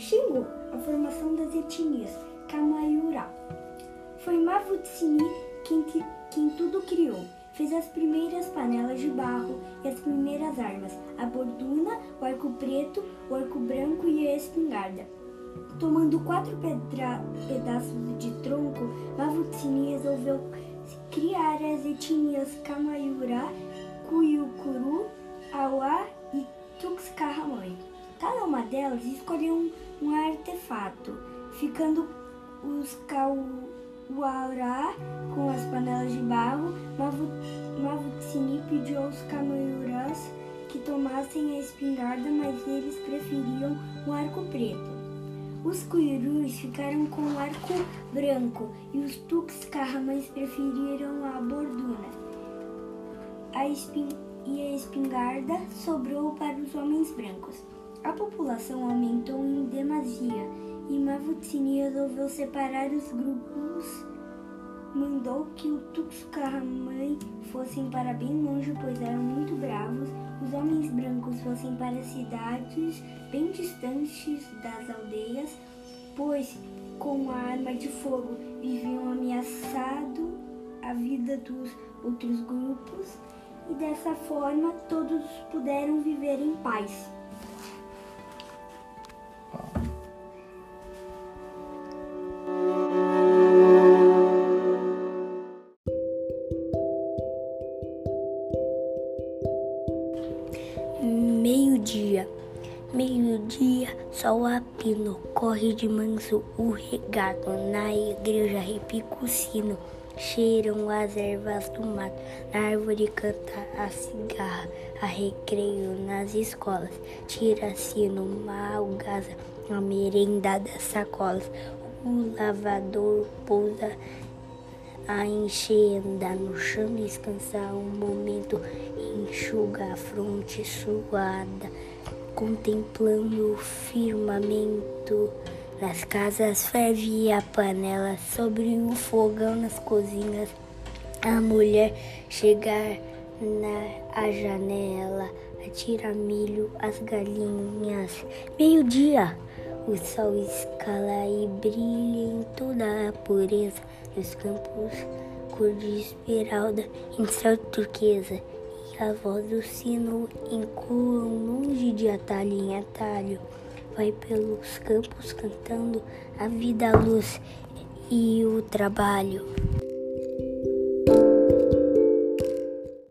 Xingu, a formação das etnias, Kamaiurá. Foi Mavutsini quem, quem tudo criou. Fez as primeiras panelas de barro e as primeiras armas, a borduna, o arco preto, o arco branco e a espingarda. Tomando quatro pedra, pedaços de tronco, Mavutsini resolveu criar as etnias Kamaiurá, Kuyukuru, Awa e Tuxcarramãe. Cada uma delas escolheu um, um artefato, ficando os Kauara com as panelas de barro. Mavutsini pediu aos Kamaiurás que tomassem a espingarda, mas eles preferiam o arco preto. Os Cuirus ficaram com o arco branco e os Tuxcarramães preferiram a borduna. A e a espingarda sobrou para os homens brancos. A população aumentou em demasia e Mavutsini resolveu separar os grupos. Mandou que o Tuxcarramãe fossem para bem longe, pois eram muito bravos. Os homens brancos fossem para cidades bem distantes das aldeias, pois com a arma de fogo viviam ameaçado a vida dos outros grupos e dessa forma todos puderam viver em paz. Meio-dia, meio-dia, sol a pino, corre de manso o regado, na igreja repica o sino cheiram as ervas do mato, na árvore canta a cigarra, a recreio nas escolas, tira-se numa algaza, a merenda das sacolas, o lavador pousa a enchenda no chão descansa um momento, enxuga a fronte suada, contemplando o firmamento. Nas casas ferve a panela, sobre o fogão nas cozinhas. A mulher chegar na a janela, atira milho às galinhas. Meio-dia, o sol escala e brilha em toda a pureza dos campos, cor de esmeralda em céu turquesa. A voz do sino ecoa longe de atalho em atalho vai pelos campos cantando a vida, a luz e o trabalho.